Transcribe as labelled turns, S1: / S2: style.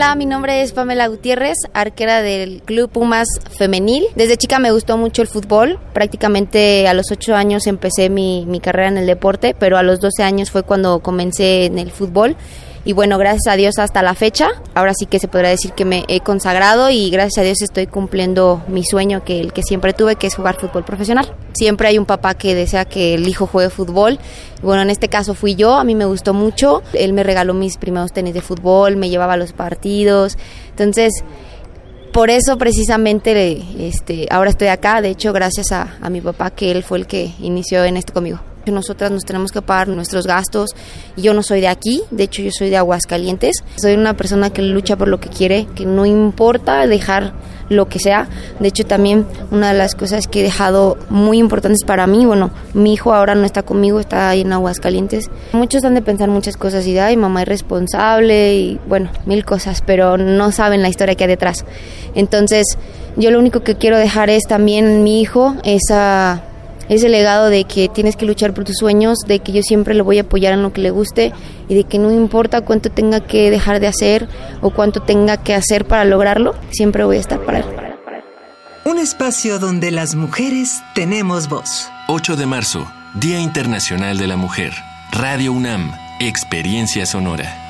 S1: Hola, mi nombre es Pamela Gutiérrez, arquera del Club Pumas Femenil. Desde chica me gustó mucho el fútbol. Prácticamente a los 8 años empecé mi, mi carrera en el deporte, pero a los 12 años fue cuando comencé en el fútbol y bueno, gracias a Dios hasta la fecha, ahora sí que se podrá decir que me he consagrado y gracias a Dios estoy cumpliendo mi sueño que el que siempre tuve, que es jugar fútbol profesional. Siempre hay un papá que desea que el hijo juegue fútbol. Bueno, en este caso fui yo, a mí me gustó mucho. Él me regaló mis primeros tenis de fútbol, me llevaba a los partidos. Entonces, por eso precisamente este, ahora estoy acá, de hecho gracias a, a mi papá que él fue el que inició en esto conmigo. Nosotras nos tenemos que pagar nuestros gastos. Yo no soy de aquí, de hecho yo soy de Aguascalientes. Soy una persona que lucha por lo que quiere, que no importa dejar lo que sea. De hecho también una de las cosas que he dejado muy importantes para mí, bueno, mi hijo ahora no está conmigo, está ahí en Aguascalientes. Muchos han de pensar muchas cosas y, ay, mamá es responsable y bueno, mil cosas, pero no saben la historia que hay detrás. Entonces, yo lo único que quiero dejar es también mi hijo, esa ese legado de que tienes que luchar por tus sueños, de que yo siempre lo voy a apoyar en lo que le guste y de que no importa cuánto tenga que dejar de hacer o cuánto tenga que hacer para lograrlo, siempre voy a estar para él.
S2: Un espacio donde las mujeres tenemos voz.
S3: 8 de marzo, Día Internacional de la Mujer. Radio UNAM, Experiencia Sonora.